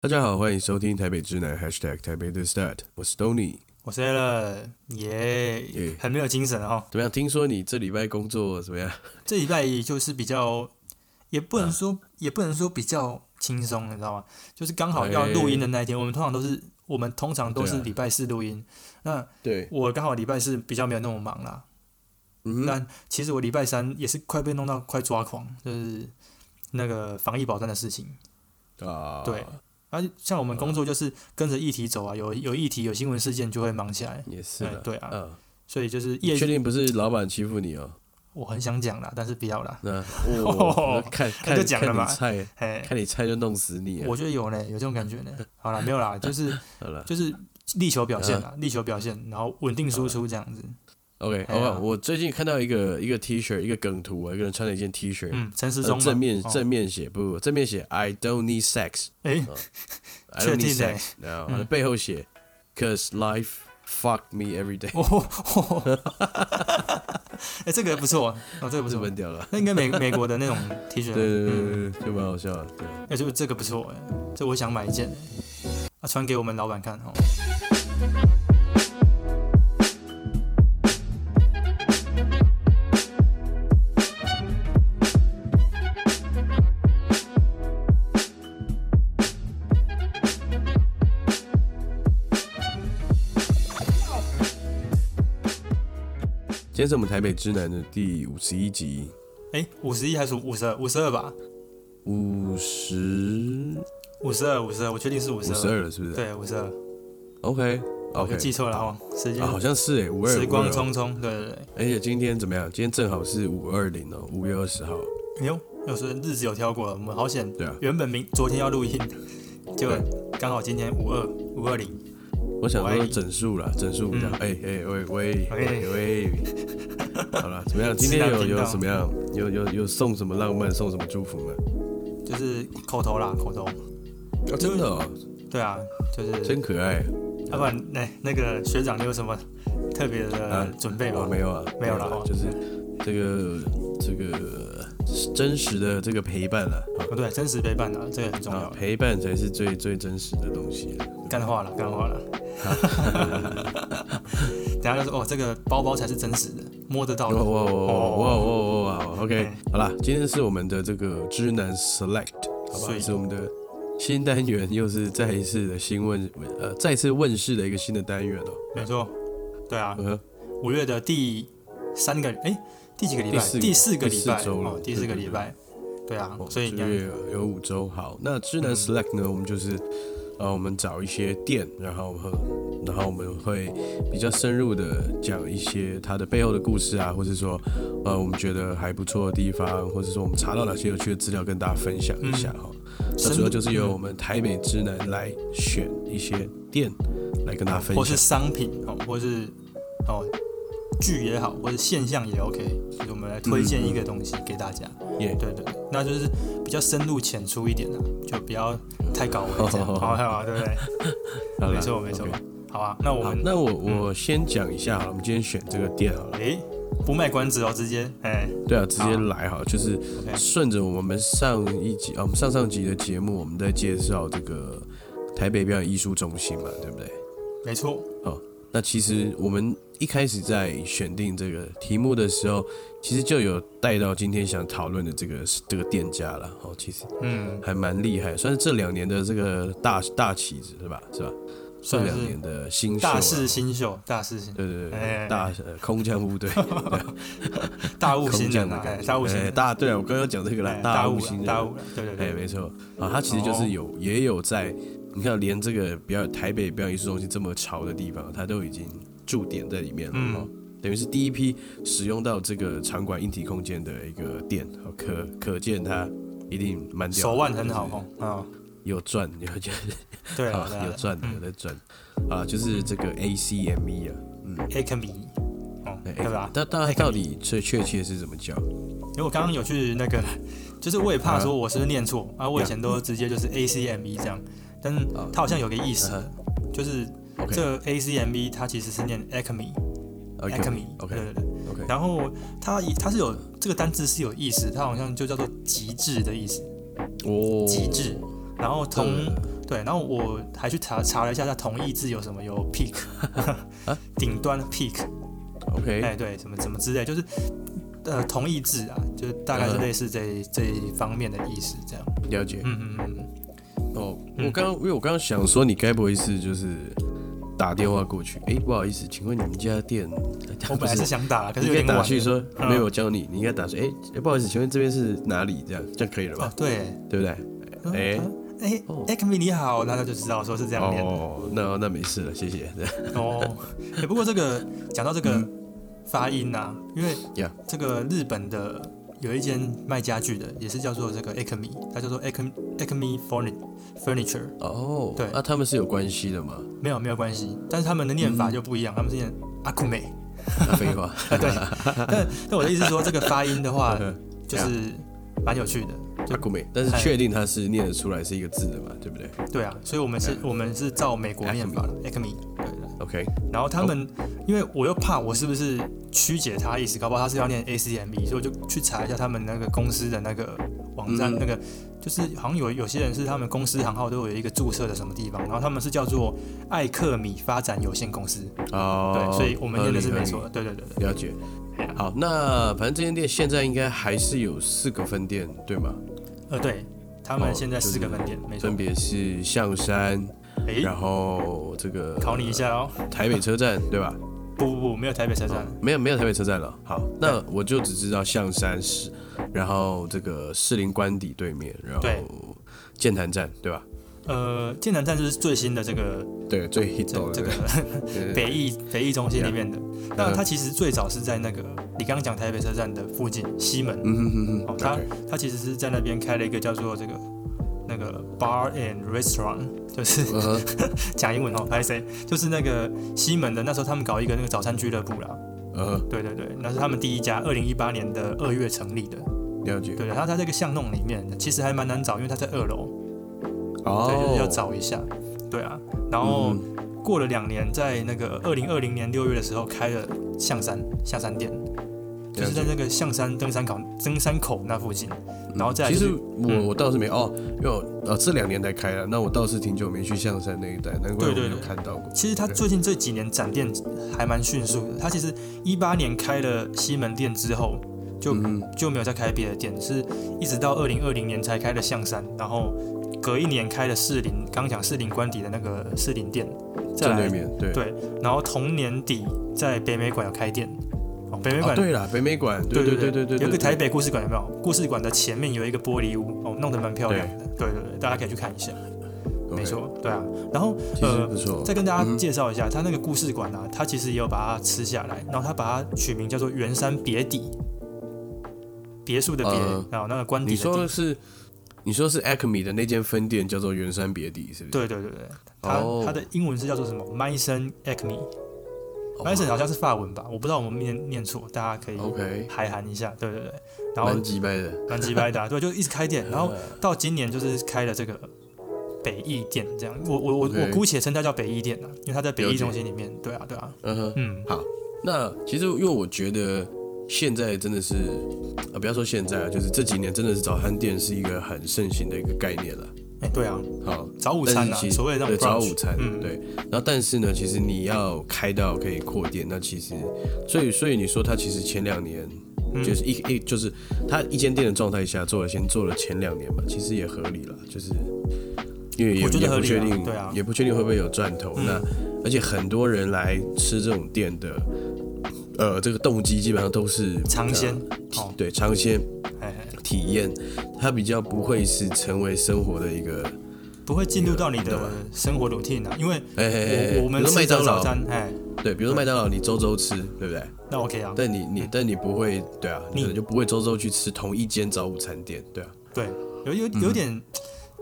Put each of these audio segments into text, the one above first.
大家好，欢迎收听台北直男 #hashtag 台北的 start，我是 Tony。我是 a l 耶耶，很没有精神哦。怎么样？听说你这礼拜工作怎么样？这礼拜就是比较，也不能说，也不能说比较轻松，你知道吗？就是刚好要录音的那一天，我们通常都是，我们通常都是礼拜四录音。那对我刚好礼拜四比较没有那么忙啦。嗯哼，但其实我礼拜三也是快被弄到快抓狂，就是那个防疫保单的事情。啊，对而像我们工作就是跟着议题走啊，有有议题有新闻事件就会忙起来，也是对啊嗯，所以就是业确定不是老板欺负你哦？我很想讲啦，但是不要啦。那我看看就讲了嘛菜，哎，看你菜就弄死你啊！我觉得有呢，有这种感觉呢。好了，没有啦，就是好了就是力求表现嗯啦，力求表现，然后稳定输出这样子。，OK，好吧，我最近看到一个一个 T 恤，一个梗图啊，一个人穿了一件 T 恤，嗯，陈时呃中嘛正面哦。正面写不正面写 I don't need sex，哎，I don't need 欸 sex，然后背后写 Cause life fuck me every day，哦，哎，这个不错哦，这个不错。日本，屌了。那应该美美国的那种 T 恤，对对对就蛮好笑的。对，哎，就这个不错哎，这我想买一件，啊，传给我们老板看哦。今天是我们台北之南的第五十一集，哎，五十一还是五十二？五十二吧，五十五十二，五十二，我确定是五五十二。十二了，是不是？对，五十二，，OK 我记错了哦，时间啊，好像是哎，五二时光52哦匆匆，对对对。而且今天怎么样？今天正好是五二零哦，五月二十号。哎呦，有时日子有挑过了，我们好险。对啊，原本明昨天要录音，结果刚好今天五二五二零。我想说整数啦，整数比较嗯哎哎喂喂喂喂，好了，怎么样？今天有有什么样？有有有送什么浪漫，送什么祝福吗？就是口头啦，口头。啊，真的哦，对啊，就是，真可爱要不然那那个学长你有什么特别的准备吗？没有啊，没有了哦就是这个这个真实的这个陪伴了。哦，对，真实陪伴啊，这个很重啊要，。陪伴才是最最真实的东西。干话了，干话了。等下就说哦，这个包包才是真实的，摸得到的。哇哇哇哇哇！OK，哎好啦，今天是我们的这个知南 Select，好吧所，以是我们的新单元，又是再一次的新问呃再次问世的一个新的单元哦。没错，对啊，五月的第三个，哎，第几个礼拜？第四个礼拜哦，第四个礼拜。对啊哦，所以你看，这个月有五周。好，那知南嗯 Select 呢，我们就是呃，我们找一些店，然后和然后我们会比较深入的讲一些它的背后的故事啊，或者说呃我们觉得还不错的地方，或者说我们查到哪些有趣的资料跟大家分享一下哈。那主要就是由我们台北之南来选一些店来跟大家分享或是。商品哦，或是哦剧也好，或者现象也 OK，就是我们来推荐一个东西给大家。也对对，对那就是比较深入浅出一点的，就不要太搞味这样，哦好好，对不对？好没错没错。好啊，那我，们那我我先讲一下好了，我们今天选这个店好了。诶不卖关子哦，直接哎对啊，直接来哈，就是顺着我们上一集啊，我们上上集的节目，我们在介绍这个台北表演艺术中心嘛，对不对？没错，那其实我们一开始在选定这个题目的时候，其实就有带到今天想讨论的这个这个店家了。哦，其实嗯，还蛮厉害，算是这两年的这个大大旗子是吧？是吧？这算两年的新秀、啊，大势新秀，大势新，对对对哎对，大呃空降部队，大物新人大物新大对啊，我刚刚讲这个啦哎，大物物新人，大物，对对哎，对，没错。啊，他其实就是有、也有在，你看连这个比较台北表演艺术中心这么潮的地方，他都已经驻点在里面了、嗯。哦，等于是第一批使用到这个场馆硬体空间的一个店，哦、可可见他一定蛮手腕很好哦，啊，有赚，有就是对啊 啊，有赚有在赚。啊，就是这个 ACME 啊，嗯，A 跟 B，哦，哎对吧？但大概到底最确切是怎么叫？因为我刚刚有去那个，就是我也怕说我是不是念错啊，我以前都直接就是 A C M E 这样，但是啊它好像有个意思嗯，就是这 A C M E 它其实是念 Acme Acme，OK 对对对，OK，然后它它是有这个单字是有意思，它好像就叫做极致的意思，哦，极致，然后同对，然后我还去查查了一下，它同义字有什么？有 peak，顶端 peak，OK，哎，对，什么什么之类，就是呃同义字啊，就是大概是类似这这一方面的意思，这样。了解。嗯嗯嗯，哦，嗯我刚刚因为我刚刚想说，你该不会是就是打电话过去？哎，不好意思，请问你们家店？我本来 是想打，可是有点。打去说嗯没有我教你，你应该打说，哎，哎不好意思，请问这边是哪里？这样这样可以了吧？，啊对，对不对？哎哎哦哎你好，那他就知道说是这样念的。哦，那那没事了，谢谢。哦，哎，不过这个讲到这个嗯发音啊，因为 Yeah 这个日本的有一间卖家具的，也是叫做这个 Acme，它叫做 Acme Acme Furni- Furniture，哦，对那他们是有关系的吗？没有没有关系，但是他们的念法就不一样，他们是念 Akume。那废话，啊，对，但但我的意思是说，这个发音的话，就是蛮有趣的。阿古美，但是确定它是念得出来是一个字的嘛？对不对对啊，所以我们是，我们是照美国念法的 Acme，对的。？OK，然后他们，因为我又怕我是不是曲解他意思，搞不好他是要念 ACME，所以我就去查一下他们那个公司的那个网站，嗯那个就是好像有有些人是他们公司行号都有一个注册的什么地方，然后他们是叫做艾克米发展有限公司，哦，对，所以我们念的是没错的，对对对对。了解。好，那反正这间店现在应该还是有四个分店，对吗？呃，对他哦们现在四个分店，没错分。别是象山，诶，然后这个考你一下哦。台北车站，对吧？不不不，没有台北车站。没有没有台北车站了。好，那我就只知道象山市，然后这个士林官邸对面，然后对剑潭站，对吧？呃，剑南站就是最新的这个对，最 hit 的这这个 北艺北艺中心里面的。那它其实最早是在那个你刚刚讲台北车站的附近西门，嗯哼哼哼哦它它其实是在那边开了一个叫做这个那个 bar and restaurant，就是讲 英文哦，拍谁？就是那个西门的那时候他们搞一个那个早餐俱乐部啦。嗯哼，对对对，那是他们第一家，二零一八年的二月成立的。了解。对对，它在这个巷弄里面，其实还蛮难找，因为它在二楼，哦，对，就是要找一下。对啊，然后。嗯过了两年，在那个二零二零年六月的时候开了象山象山店，就是在那个象山登山口登山口那附近。然后再来就是其实我我倒是没哦，因为我呃这两年才开了，那我倒是挺久没去象山那一带，难怪我没有对对对看到过。其实他最近这几年展店还蛮迅速的。他其实一八年开了西门店之后，就嗯就没有再开别的店，是一直到二零二零年才开了象山，然后隔一年开了士林，刚刚讲士林官邸的那个士林店，再来正对面对对，然后同年底在北美馆有开店。哦，北美哦馆对了，北美馆，对对对对对对，有个台北北故事馆有没有？故事馆的前面有一个玻璃屋，哦，弄得蛮漂亮的。对对对，大家可以去看一下。没，错，对啊。然后呃，再跟大家嗯介绍一下，它那个故事馆啊，它其实也有把它吃下来，然后它把它取名叫做圆山别邸，别墅的别，呃然后那个官邸你。说的是你说是 Acme 的那间分店叫做圆山别邸，是不是？对对对对，它哦它的英文是叫做什么 m y s o n Acme。哦 m y s o n 好像是法文吧，我不知道我们念念错，大家可以 OK，海涵一下。对对对，然后蛮鸡掰的。蛮鸡掰的啊、对，就一直开店，然后呃到今年就是开了这个北艺店，这样，我我我我姑且称它叫北艺店啊，因为它在北艺中心里面，对啊对啊，嗯。哼，嗯，好。那其实因为我觉得现在真的是，呃，不要说现在啊，就是这几年真的是早餐店是一个很盛行的一个概念了。哎、对啊，好，早午餐啊所谓的早午餐，嗯，对。然后但是呢，其实你要开到可以扩店，那其实，所以所以你说他其实前两年嗯就是一一就是他一间店的状态下做了先做了前两年嘛，其实也合理了，就是因为也不确定，对啊也不确定会不会有赚头。嗯那而且很多人来吃这种店的，呃，这个动机基本上都是尝鲜对尝鲜体验，它比较不会是成为生活的一个，不会进入到你的生活 routine 啊，因为哎哎哎，我我们麦吃的当劳，早餐，哎，对，比如说麦当劳，你周周吃，对不对？那 OK 啊，但你你但你不会，对啊，你你可能就不会周周去吃同一间早午餐店，对啊，对，有有嗯。有点，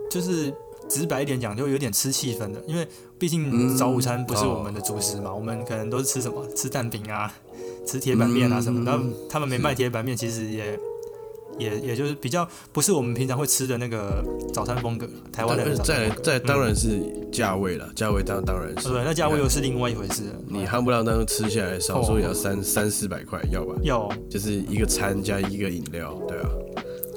就是直白一点讲，就有点吃气氛的，因为毕竟嗯早午餐不是哦我们的主食嘛，我们可能都是吃什么，吃蛋饼啊，吃铁板面啊什么，嗯。然后他们没卖铁板面，其实也也也就是比较不是我们平常会吃的那个早餐风格，台湾的早餐再来风格再当然嗯是价位了，价位当当然是，对，那价位又是另外一回事了。你夯不啷当吃下来，少说也要三三四百块，要吧？要就是一个餐加一个饮料，对啊，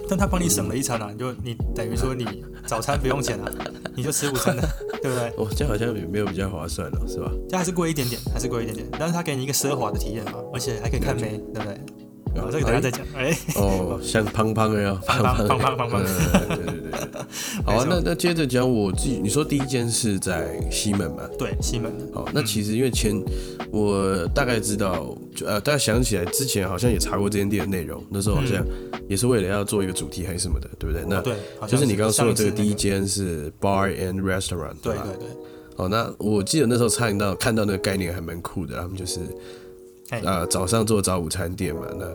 但他帮你省了一餐啊，你就你等于说你早餐不用钱啊，你就吃午餐的，对不对？哦，这样好像也没有比较划算了，是吧？这还是贵一点点，还是贵一点点，但是他给你一个奢华的体验嘛，而且还可以看妹，对不对？哦，这个等下再讲。哎，哦，像 胖胖的呀，胖胖胖胖胖胖。对对对对。好啊，那那接着讲我自己，你说第一间是在西门嘛？对，西门。好，那其实因为前我大概知道，就呃，大家想起来之前好像也查过这间店的内容，那时候好像也是为了要做一个主题还是什么的，对不对？那对，就是你刚刚说的这个第一间是 Bar and Restaurant，对对对。哦，那我记得那时候参与到看到那个概念还蛮酷的，他们就是。啊，早上做早午餐店嘛，那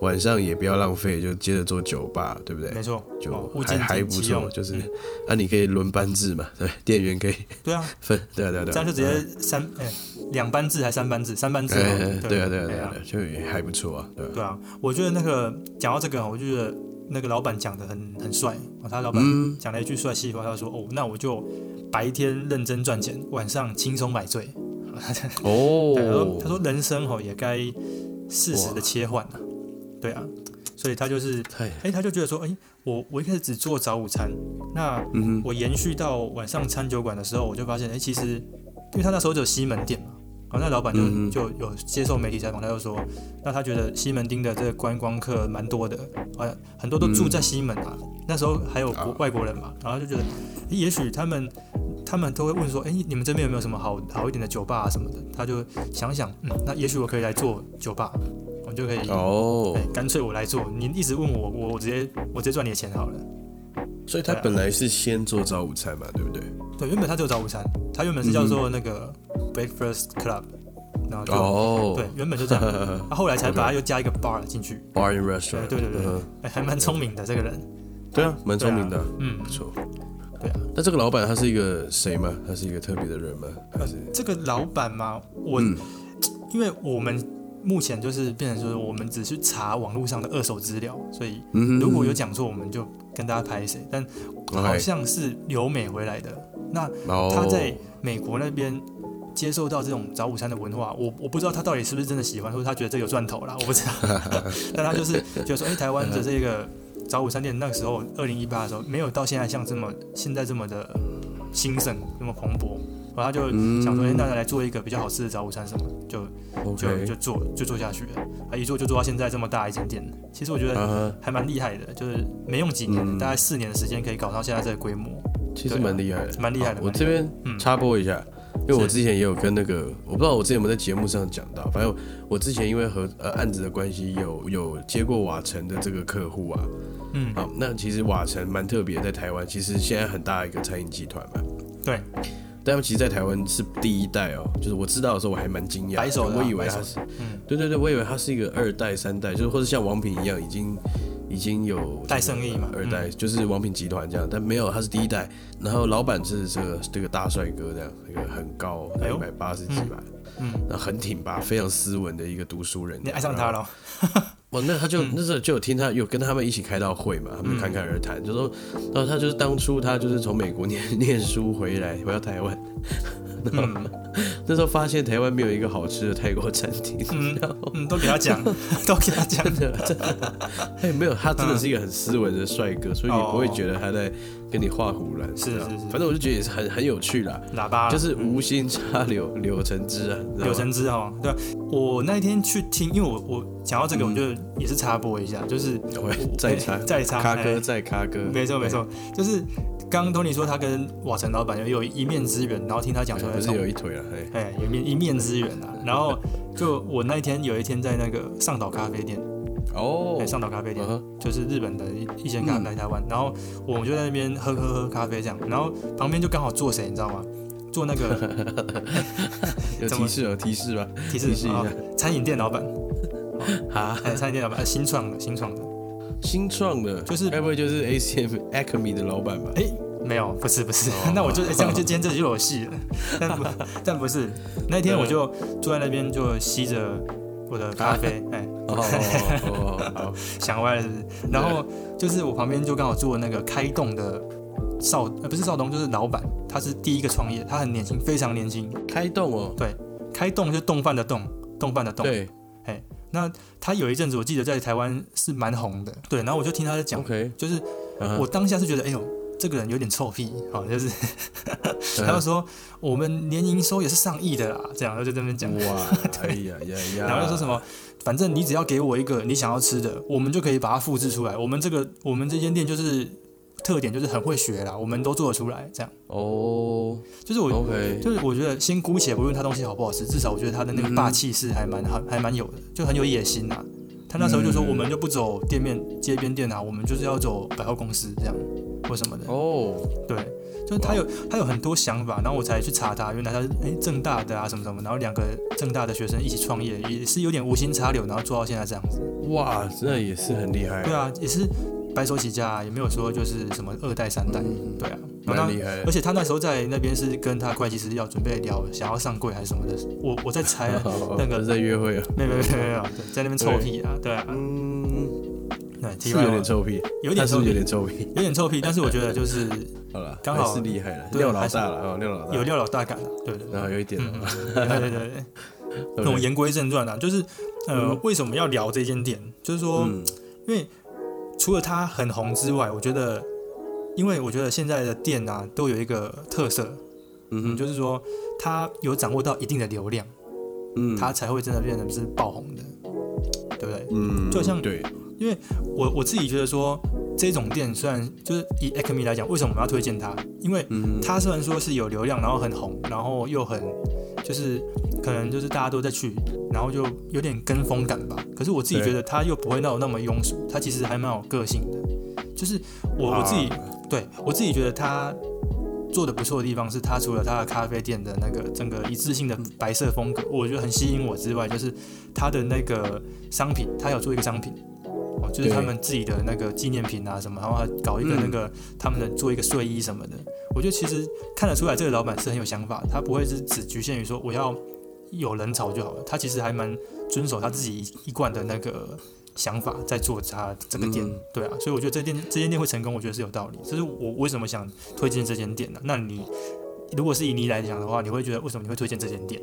晚上也不要浪费，就接着做酒吧，对不对？没错，就还还不错，就是啊，你可以轮班制嘛，对，店员可以对啊。分，对啊对啊对，这样就直接三哎两班制还三班制，三班制，对啊对啊对啊，就也还不错啊，对。对啊，我觉得那个讲到这个，我就觉得那个老板讲的很很帅，他老板讲了一句帅气话，他说哦，那我就白天认真赚钱，晚上轻松买醉。哦，他说人生哦也该适时的切换啊，对啊，所以他就是，哎，他就觉得说，哎，我我一开始只做早午餐，那我延续到晚上餐酒馆的时候，我就发现，哎，其实因为他那时候只有西门店嘛，好，那老板就就有接受媒体采访，他就说，那他觉得西门町的这个观光客蛮多的，啊，很多都住在西门啊，那时候还有国外国人嘛，然后就觉得，也许他们。他们都会问说：“哎，你们这边有没有什么好好一点的酒吧啊什么的？”他就想想，嗯，那也许我可以来做酒吧，我就可以哦，干脆我来做。你一直问我，我我直接我直接赚你的钱好了。所以他本来是先做早午餐嘛，对不对？对，原本他就早午餐，他原本是叫做那个 Breakfast Club，然后就对，原本就这样，他后来才把它又加一个 bar 进去，Bar and Restaurant。对对对，哎，还蛮聪明的这个人。对啊，蛮聪明的，嗯，不错。对啊，那这个老板他是一个谁吗？他是一个特别的人吗？还是这个老板吗？我，因为我们目前就是变成说，我们只是查网络上的二手资料，所以如果有讲错，我们就跟大家拍谁。但好像是留美回来的，那他在美国那边接受到这种早午餐的文化，我我不知道他到底是不是真的喜欢，或者他觉得这有赚头啦，我不知道。但他就是觉得说，哎，台湾的这个。早午餐店那个时候，二零一八的时候，没有到现在像这么现在这么的兴盛，那么蓬勃。然后就想说，哎，那来做一个比较好吃的早午餐什么，就就就做就做下去了。啊，一做就做到现在这么大一间店。其实我觉得还蛮厉害的，就是没用几年，大概四年的时间可以搞到现在这个规模。其实蛮厉害的，蛮厉害的。我这边插播一下，因为我之前也有跟那个，我不知道我之前有没有在节目上讲到，反正我之前因为和呃案子的关系，有有接过瓦城的这个客户啊。嗯，好，那其实瓦城蛮特别，在台湾其实现在很大一个餐饮集团嘛。对，但其实，在台湾是第一代哦，就是我知道的时候，我还蛮惊讶，白手我以为他是，嗯，对对对，我以为他是一个二代、三代，就是或者像王品一样，已经已经有带生意嘛，二代就是王品集团这样，但没有，他是第一代，然后老板是这个这个大帅哥这样，一个很高，一百八十几吧，嗯，那很挺拔，非常斯文的一个读书人，你爱上他了。哦，那他就那时候就有听他有跟他们一起开到会嘛，他们侃侃而谈，就说，然后他就是当初他就是从美国念 念书回来回到台湾。那时候发现台湾没有一个好吃的泰国餐厅，嗯，都给他讲，都给他讲。的，真的，哎，没有，他真的是一个很斯文的帅哥，所以你不会觉得他在跟你画胡乱，是是是，反正我就觉得也是很很有趣啦，喇叭。就是无心插柳柳成枝啊，柳成枝哈，对，我那一天去听，因为我我讲到这个，我就也是插播一下，就是再插再插，咖哥再咖哥，没错没错，就是。刚刚托尼说他跟瓦城老板有有一面之缘，然后听他讲说，不是有一腿了，哎，有面一面之缘啊。然后就我那一天有一天在那个上岛咖啡店，哦，上岛咖啡店就是日本的一一间咖啡台湾，然后我们就在那边喝喝喝咖啡这样，然后旁边就刚好坐谁，你知道吗？坐那个 有提示有提示吧？提示一下，餐饮店老板。啊，餐饮店老板，新创的新创的。新创的，就是该不会就是 A C M Acme 的老板吧？哎，没有，不是不是，那我就这样就今天这就有戏了。但不但不是，那天我就坐在那边就吸着我的咖啡，哎，哦，想歪了是不是？然后就是我旁边就刚好坐那个开动的少，呃，不是少东，就是老板，他是第一个创业，他很年轻，非常年轻。开动哦，对，开动就动饭的动，动饭的动。对，哎。那他有一阵子我记得在台湾是蛮红的，对，然后我就听他在讲就是嗯我当下是觉得，哎呦，这个人有点臭屁，好，就是 他就说我们年营收也是上亿的啦，这样他就在那边讲，哇，哎呀呀呀，然后又说什么，反正你只要给我一个你想要吃的，我们就可以把它复制出来。我们这个我们这间店就是特点就是很会学啦，我们都做得出来。这样。哦。就是我就是我觉得先姑且不论他东西好不好吃，至少我觉得他的那个霸气是还蛮还还蛮有的，就很有野心呐。他那时候就说嗯。我们就不走店面街边店啊，我们就是要走百货公司这样或什么的。哦，对，就是他有他有很多想法，然后我才去查他，原来他是哎正大的啊什么什么，然后两个正大的学生一起创业，也是有点无心插柳，然后做到现在这样子。哇，那也是很厉害，对啊，也是白手起家、啊，也没有说就是什么二代三代。嗯对啊，蛮厉害而。且他那时候在那边是跟他会计师要准备聊想要上柜还是什么的，我我在猜啊，那个在约会啊，没有没有没有没有，在那边臭屁啊，对啊，嗯，对，是有点臭屁，有点臭屁有，点臭屁？有点臭屁，但是我觉得就是 好了，刚好是厉害了，对廖老大了哦，廖老大有廖老大感了，对对对。然后有一点对对对对，对那我们言归正传啊，就是呃，嗯为什么要聊这间店？就是说，嗯因为除了它很红之外，我觉得，因为我觉得现在的店啊都有一个特色，嗯，就是说它有掌握到一定的流量，嗯它才会真的变成是爆红的，对不对？嗯，就像对，我我自己觉得说，这种店虽然就是以 Acme 来讲，为什么我们要推荐它？因为嗯它虽然说是有流量，然后很红，然后又很就是可能就是大家都在去，然后就有点跟风感吧。可是我自己觉得它又不会那种那么庸俗，它其实还蛮有个性的。就是我我自己、啊对我自己觉得它做的不错的地方是，它除了它的咖啡店的那个整个一致性的白色风格，我觉得很吸引我之外，就是它的那个商品，它有做一个商品。哦，就是他们自己的那个纪念品啊什么，然后还搞一个嗯那个、他们的做一个睡衣什么的，我觉得其实看得出来这个老板是很有想法，他不会是只局限于说我要有人潮就好了，他其实还蛮遵守他自己一贯的那个想法在做他这个店，嗯对啊，所以我觉得这店这间店会成功，我觉得是有道理。这是我为什么想推荐这间店呢、那你如果是以你来讲的话，你会觉得为什么你会推荐这间店？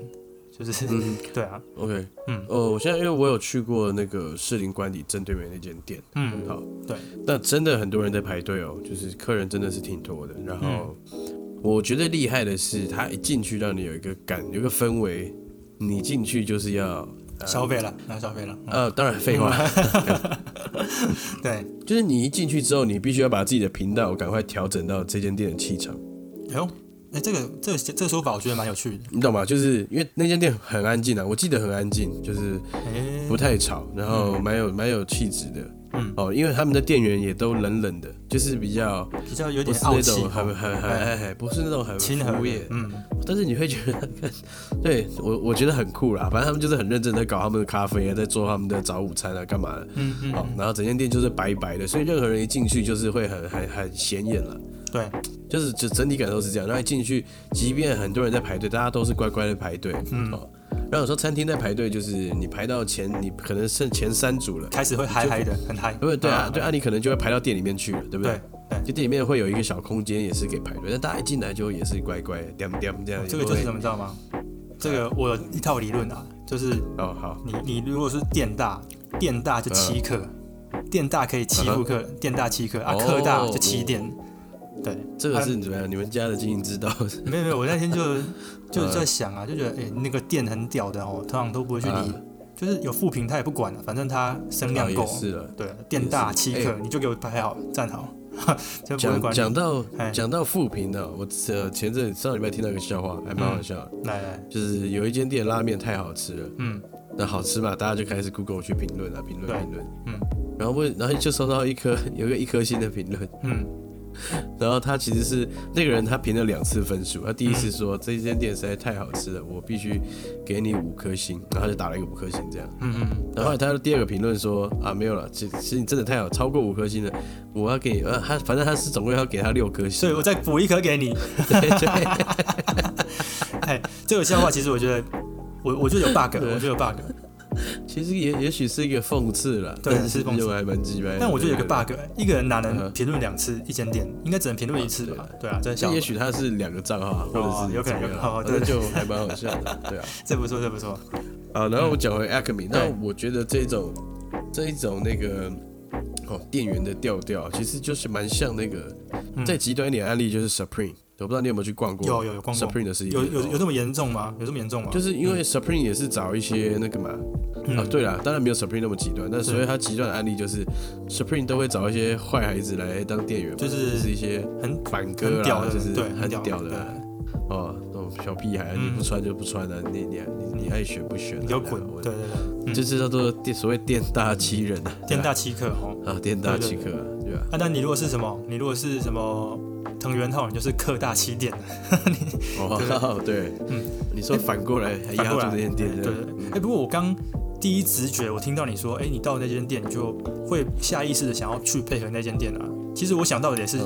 就是、嗯。对啊，，OK，嗯。哦，我现在因为我有去过那个士林官邸正对面那间店，嗯，好，对，那真的很多人在排队哦，就是客人真的是挺多的。然后嗯。我觉得厉害的是，他一进去让你有一个感，有一个氛围，你进去就是要呃消费了，那消费了，嗯呃，当然废话，对，就是你一进去之后，你必须要把自己的频道赶快调整到这间店的气场，哎呦，哎，这个这个这个说法我觉得蛮有趣的，你懂吗？就是因为那间店很安静啊，我记得很安静，就是哎，不太吵，然后蛮有蛮有气质的。嗯哦，因为他们的店员也都冷冷的，就是比较比较有点傲气，种很很很不是那种很亲和的服务业，嗯，但是你会觉得，看对我我觉得很酷啦。反正他们就是很认真在搞他们的咖啡啊，在做他们的早午餐啊，干嘛的。嗯嗯，好，然后整间店就是白白的，所以任何人一进去就是会很很很显眼了。对，就是就整体感受是这样。然后一进去，即便很多人在排队，大家都是乖乖的排队。嗯哦，然后有时候餐厅在排队，就是你排到前，你可能剩前三组了。开始会嗨嗨的，很嗨，对啊，对啊，你可能就会排到店里面去了，对不对？对就店里面会有一个小空间，也是给排队，但大家一进来就也是乖乖点点这样。这个就是怎么，知道吗？这个我有一套理论啊，就是哦好，你你如果是店大，店大就七客，店大可以欺负客人，店大七客啊，客大就七店。对，这个是怎么样？你们家的经营之道？没有没有，我那天就 就在想啊，就觉得哎、那个店很屌的哦，通常都不会去理，啊就是有负评他也不管了，反正他声量够啊也。是了。对，店大欺客，你就给我排好站好，讲。讲到哎讲到负评呢，我呃前阵上礼拜听到一个笑话，还蛮好笑的，来来，就是有一间店拉面太好吃了，嗯那好吃嘛，大家就开始 Google 去评论啊，评论评论，嗯然后问，然后就收到一颗有一个一颗星的评论，嗯 然后他其实是那个人他评了两次分数，他第一次说这间店实在太好吃了，我必须给你五颗星，然后他就打了一个五颗星这样，嗯嗯，然后他的第二个评论说啊没有了，其其实你真的太好，超过五颗星了，我要给你，呃他反正他是总共要给他六颗星，所以我再补一颗给你。对对，哎，这个笑话其实我觉得，我我觉得有 bug，我觉得有 bug，其实也也许是一个讽刺了，对是讽刺就还蛮鸡掰的，但我觉得有个 bug，一个人哪能嗯评论两次一间店？应该只能评论一次吧？对啊，这笑也许他是两个账号啊，或者是哦有可能怎么样有可能哦对反正就还蛮好笑的，对啊。这不错，这不错。啊，然后我讲回 Acme，那我觉得这种这一种那个哦店员的调调，其实就是蛮像那个再极端一点案例就是 Supreme。我不知道你有没有去逛过？有有有逛过。Supreme 的事情有有有这么严重吗？有这么严重吗？就是因为 Supreme 也是找一些那个嘛，啊，对了，当然没有 Supreme 那么极端，但所以它极端的案例就是 Supreme 都会找一些坏孩子来当店员，就是是一些很反哥啦，就是对很屌的，哦，小屁孩，你不穿就不穿了，你你你你爱选不选？你就滚！对对对，就是叫做店所谓店大欺人啊，店大欺客哦啊，店大欺客，对吧？啊，那你如果是什么？你如果是什么？藤原浩，你就是客大欺店的，哦，对，嗯，你说反过来还压住这间店，对对。哎，不过我刚第一直觉，我听到你说，哎，你到那间店，你就会下意识的想要去配合那间店啊。其实我想到的也是。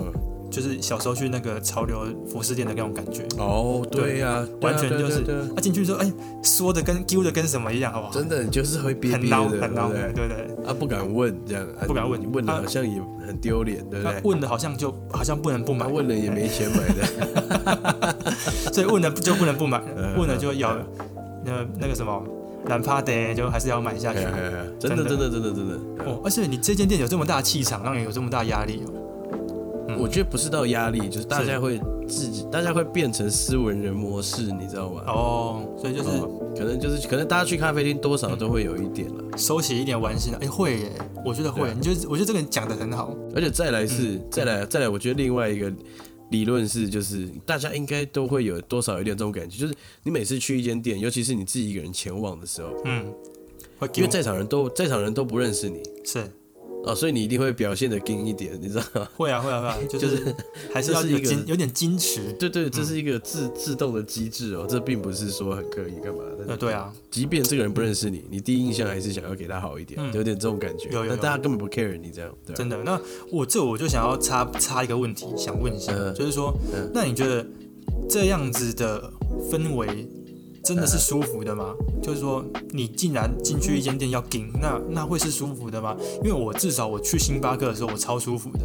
就是小时候去那个潮流服饰店的那种感觉哦，对呀，完全就是他进去说，哎，说的跟丢的跟什么一样，好不好？真的就是会憋憋的，很孬，对对对？啊，不敢问这样，不敢问，你问的好像也很丢脸，对不对？问的好像就好像不能不买，问了也没钱买的，所以问了就不能不买，问了就要那那个什么难怕的，就还是要买下去。真的真的真的真的哦，而且你这间店有这么大气场，让你有这么大压力哦。我觉得不是到压力，就是大家会自己，大家会变成斯文人模式，你知道吗？哦，所以就是可能就是可能大家去咖啡厅多少都会有一点了，收起一点玩心。哎，会耶，我觉得会。你就我觉得这个人讲的很好。而且再来是再来再来，我觉得另外一个理论是，就是大家应该都会有多少有点这种感觉，就是你每次去一间店，尤其是你自己一个人前往的时候，嗯，因为在场人都在场人都不认识你，是。哦，所以你一定会表现的矜一点，你知道吗？会啊，会啊，会啊，就是还是要有矜，有点矜持。对对，这是一个自自动的机制哦，这并不是说很刻意干嘛的。呃，对啊，即便这个人不认识你，你第一印象还是想要给他好一点，有点这种感觉。有有，但大家根本不 care 你这样。真的，那我这我就想要插插一个问题，想问一下，就是说，那你觉得这样子的氛围？真的是舒服的吗？就是说，你竟然进去一间店要顶，那那会是舒服的吗？因为我至少我去星巴克的时候，我超舒服的，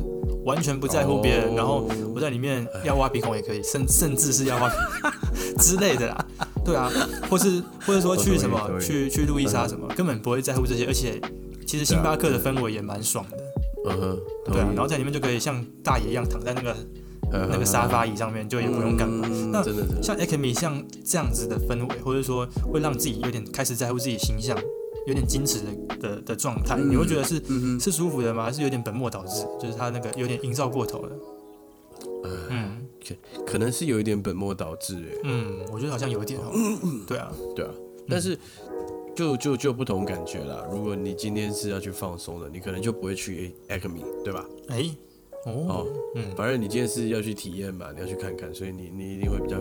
完全不在乎别人，然后我在里面要挖鼻孔也可以，甚甚至是要挖 之类的啦。对啊，或是或者说去什么去去路易莎什么，根本不会在乎这些。而且其实星巴克的氛围也蛮爽的。嗯哼，对啊，然后在里面就可以像大爷一样躺在那个。那个沙发椅上面就也不用干嘛。那像 Acme 像这样子的氛围，或者说会让自己有点开始在乎自己形象，有点矜持的的的状态，你会觉得是是舒服的吗？还是有点本末倒置？就是他那个有点营造过头了。嗯，可可能是有一点本末倒置哎。嗯，我觉得好像有一点哦。对啊，对啊。但是就就就不同感觉啦。如果你今天是要去放松的，你可能就不会去 Acme，对吧？哎。哦，嗯，反正你今天是要去体验嘛，你要去看看，所以你你一定会比较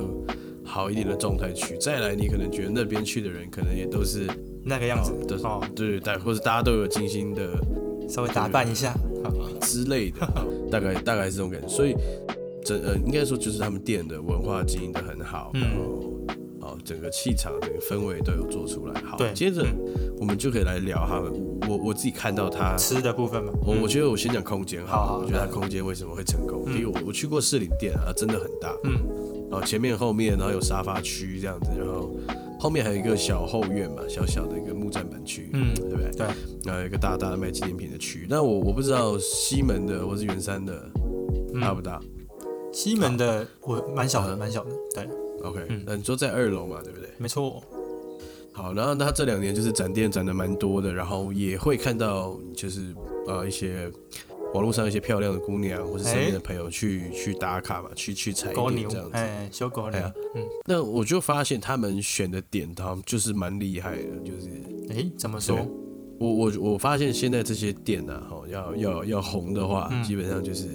好一点的状态去。再来，你可能觉得那边去的人可能也都是那个样子，都是哦，对对，或者大家都有精心的稍微打扮一下之类的，大概大概是这种感觉。所以整呃，应该说就是他们店的文化经营的很好，然后。哦，整个气场、整个氛围都有做出来。好，接着我们就可以来聊哈。我我自己看到它吃的部分嘛，我我觉得我先讲空间好。我觉得它空间为什么会成功？第一，我我去过士林店啊，真的很大。嗯。然后前面、后面，然后有沙发区这样子，然后后面还有一个小后院嘛，小小的一个木栈板区，嗯，对不对？对。然后有一个大大的卖纪念品的区。那我我不知道西门的或是圆山的大不大？西门的我蛮小的，蛮小的，对。OK，那你说在二楼嘛，对不对？没错。好，然后他这两年就是展店展的蛮多的，然后也会看到就是呃一些网络上一些漂亮的姑娘或是身边的朋友去去打卡嘛，去去踩点这样子。哎，小狗牛。嗯。那我就发现他们选的点，他们就是蛮厉害的，就是哎，怎么说？我我我发现现在这些店呢，哈，要要要红的话，基本上就是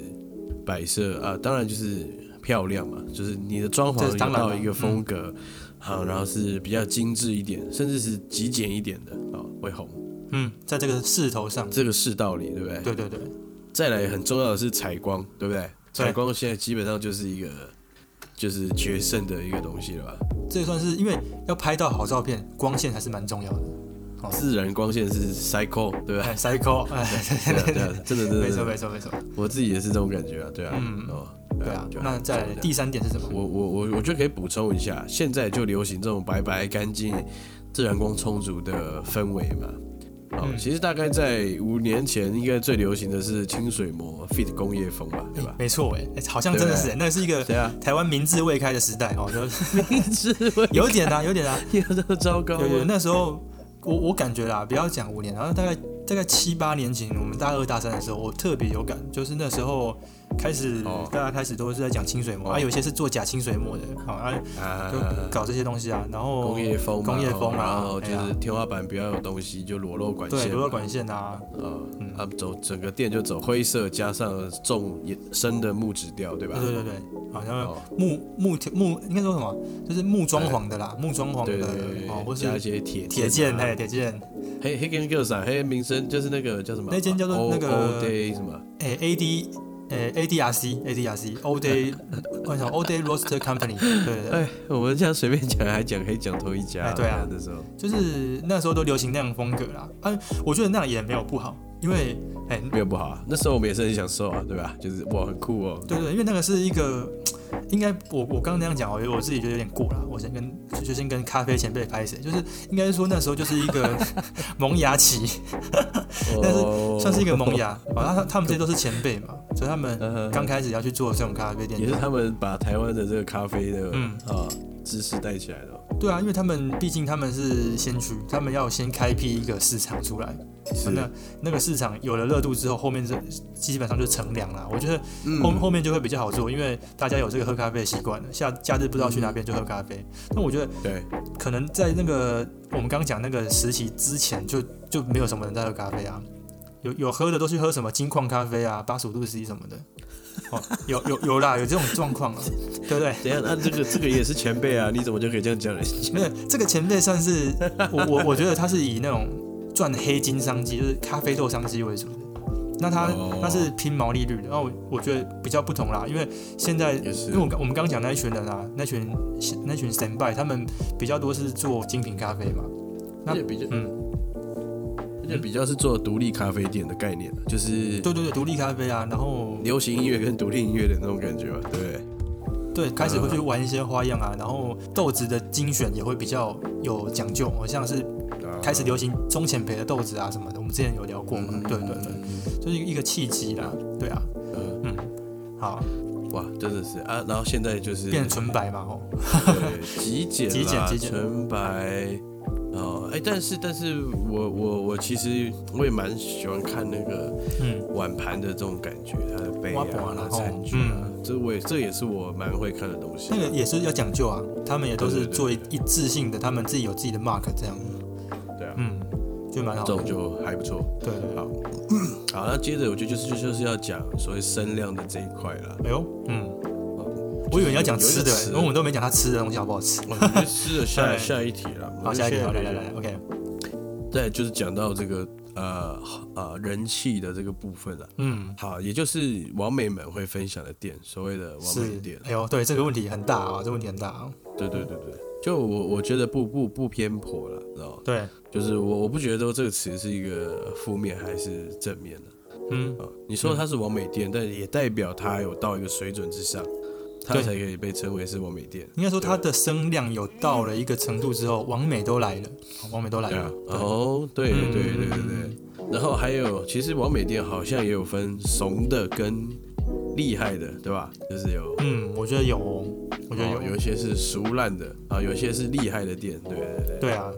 摆设啊，当然就是。漂亮嘛，就是你的装潢达到一个风格，好，然后是比较精致一点，甚至是极简一点的啊，会红。嗯，在这个势头上，这个世道里，对不对？对对对。再来很重要的是采光，对不对？采光现在基本上就是一个就是决胜的一个东西了吧？这算是因为要拍到好照片，光线还是蛮重要的。自然光线是 cycle，对不对？cycle，哎，对对，真的真的，没错没错没错。我自己也是这种感觉啊，对啊，嗯哦。对啊，那再第三点是什么？我我我我觉得可以补充一下，现在就流行这种白白干净，自然光充足的氛围嘛。哦，嗯其实大概在五年前，应该最流行的是清水模 fit 工业风吧，对吧？没错，哎，哎好像真的是，那是一个对啊，台湾民智未开的时代哦，就 智慧有点啊，有点啊，有这么糟糕有那时候我我感觉啦，不要讲五年，然后大概大概七八年前，我们大二大三的时候，我特别有感，就是那时候开始、哦。大家开始都是在讲清水膜、哦。啊，有些是做假清水膜的，好啊，啊。就搞这些东西啊，然后工业风嘛，工业风啊然后就是天花板不要有东西，就裸露管线，对，裸露管线啊，呃，嗯。啊走整个店就走灰色，加上重深的木质调，对吧？对对对对，好像哦，木木木应该说什么，就是木装潢的啦，木装潢的对对对哦，或加一些铁铁件，啊嘿，铁件，黑黑跟 girls 啊，黑名声就是那个叫什么？那间叫做那个 day 什么？哎，AD。诶，ADRC ADRC All Day，我想 All Day Roaster Company，对对对，哎，我们这样随便讲还讲可以讲同一家，哎对啊那时候就是那时候都流行那样风格啦。啊，我觉得那样也没有不好，因为哎，没有不好啊，那时候我们也是很享受啊，对吧？就是哇，很酷哦。对对，因为那个是一个，应该我我刚刚那样讲，我我自己觉得有点过了。我先跟就先跟咖啡前辈拍谁，就是应该说那时候就是一个 萌芽期，但是哦算是一个萌芽。好，他他们这些都是前辈嘛，所以他们嗯刚开始要去做这种咖啡店也，是他们把台湾的这个咖啡的嗯啊知识带起来的哦。对啊，因为他们毕竟他们是先驱，他们要先开辟一个市场出来。是那那个市场有了热度之后，后面这基本上就乘凉了。我觉得嗯后后面就会比较好做，因为大家有这个喝咖啡的习惯了，下假日不知道去哪边就喝咖啡。那我觉得对，可能在那个我们刚讲那个时期之前就，就没有什么人在喝咖啡啊。有有喝的都去喝什么金矿咖啡啊，八十五度 C 什么的。哦，有有有啦，有这种状况啊，对不对？等一下，那这个这个也是前辈啊，你怎么就可以这样讲人家？没有这个前辈算是我我我觉得他是以那种赚黑金商机，就是咖啡豆商机为主的。那他哦他是拼毛利率的，然后我我觉得比较不同啦，因为现在因为我刚我们刚刚讲那一群人啊，那群那群 standby 他们比较多是做精品咖啡嘛，那比较，嗯，而且比较是做独立咖啡店的概念，就是对对对，独立咖啡啊，然后流行音乐跟独立音乐的那种感觉吧，对。不对？对开始会去玩一些花样啊，然后豆子的精选也会比较有讲究，好像是啊。开始流行中浅焙的豆子啊什么的，我们之前有聊过嘛，嗯对对对，就是一个契机啦，对啊，嗯。嗯，好，哇，真的是啊，然后现在就是变成纯白嘛，哦，对极简 极简极简。纯白。哦，哎，但是但是我我我其实我也蛮喜欢看那个嗯，碗盘的这种感觉，它的杯啊餐具啊，这我也这也是我蛮会看的东西。那个也是要讲究啊，他们也都是做一一致性的，他们自己有自己的 mark 这样，对啊，嗯，就蛮好这种，就还不错。对，好，好，那接着我觉得就是就是要讲所谓声量的这一块了。哎呦，嗯，我以为你要讲吃的，因为我们都都没讲他吃的东西好不好吃。我们就吃的下 下一题了。好，下一题，好，来来来来，OK，再就是讲到这个呃呃人气的这个部分了。嗯，好，也就是网美们会分享的店，所谓的网美店，。哎呦，对，这个问题很大啊，这个问题很大啊，对对对对，就我我觉得不不不偏颇了，知道吗？对，就是我我不觉得说这个词是一个负面还是正面的嗯，啊。你说它是网美店，但也代表它有到一个水准之上，它对。才可以被称为是王美店。应该说它的声量有到了一个程度之后，王美都来了，王美都来了，，哦，对对嗯对对。然后还有，其实王美店好像也有分怂的跟厉害的，对吧？就是有，嗯，我觉得有哦，我觉得有，哦有。一些是熟烂的啊，有一些是厉害的店，对对对。对啊，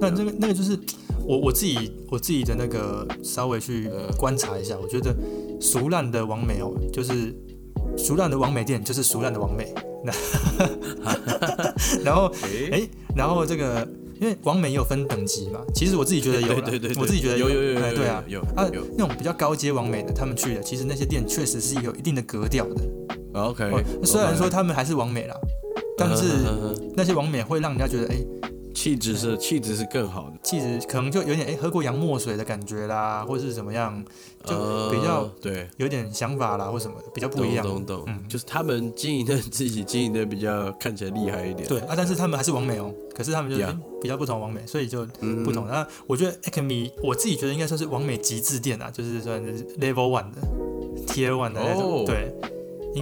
那那个那个就是我我自己我自己的那个稍微去嗯观察一下，我觉得熟烂的王美哦，就是熟烂的王美店就是熟烂的王美，那 然后哎哎，然后这个因为王美也有分等级嘛，其实我自己觉得有啦，对对对对，我自己觉得有有有有对啊。有啊有，那种比较高阶王美的，他们去的，其实那些店确实是有一定的格调的。OK 哦。虽然说他们还是王美啦，但是嗯那些王美会让人家觉得，哎，气质是气质是更好的，气质可能就有点哎喝过洋墨水的感觉啦，或是怎么样，就呃比较对，有点想法啦或什么的，比较不一样。懂懂懂，嗯。就是他们经营的自己经营的比较看起来厉害一点，对啊，但是他们还是王美哦，可是他们就比较不同王美，所以就嗯，不同。那我觉得 Acme 我自己觉得应该算是王美极致店啊，就是算是 Level One 的 Tier One 的那种，哦。对，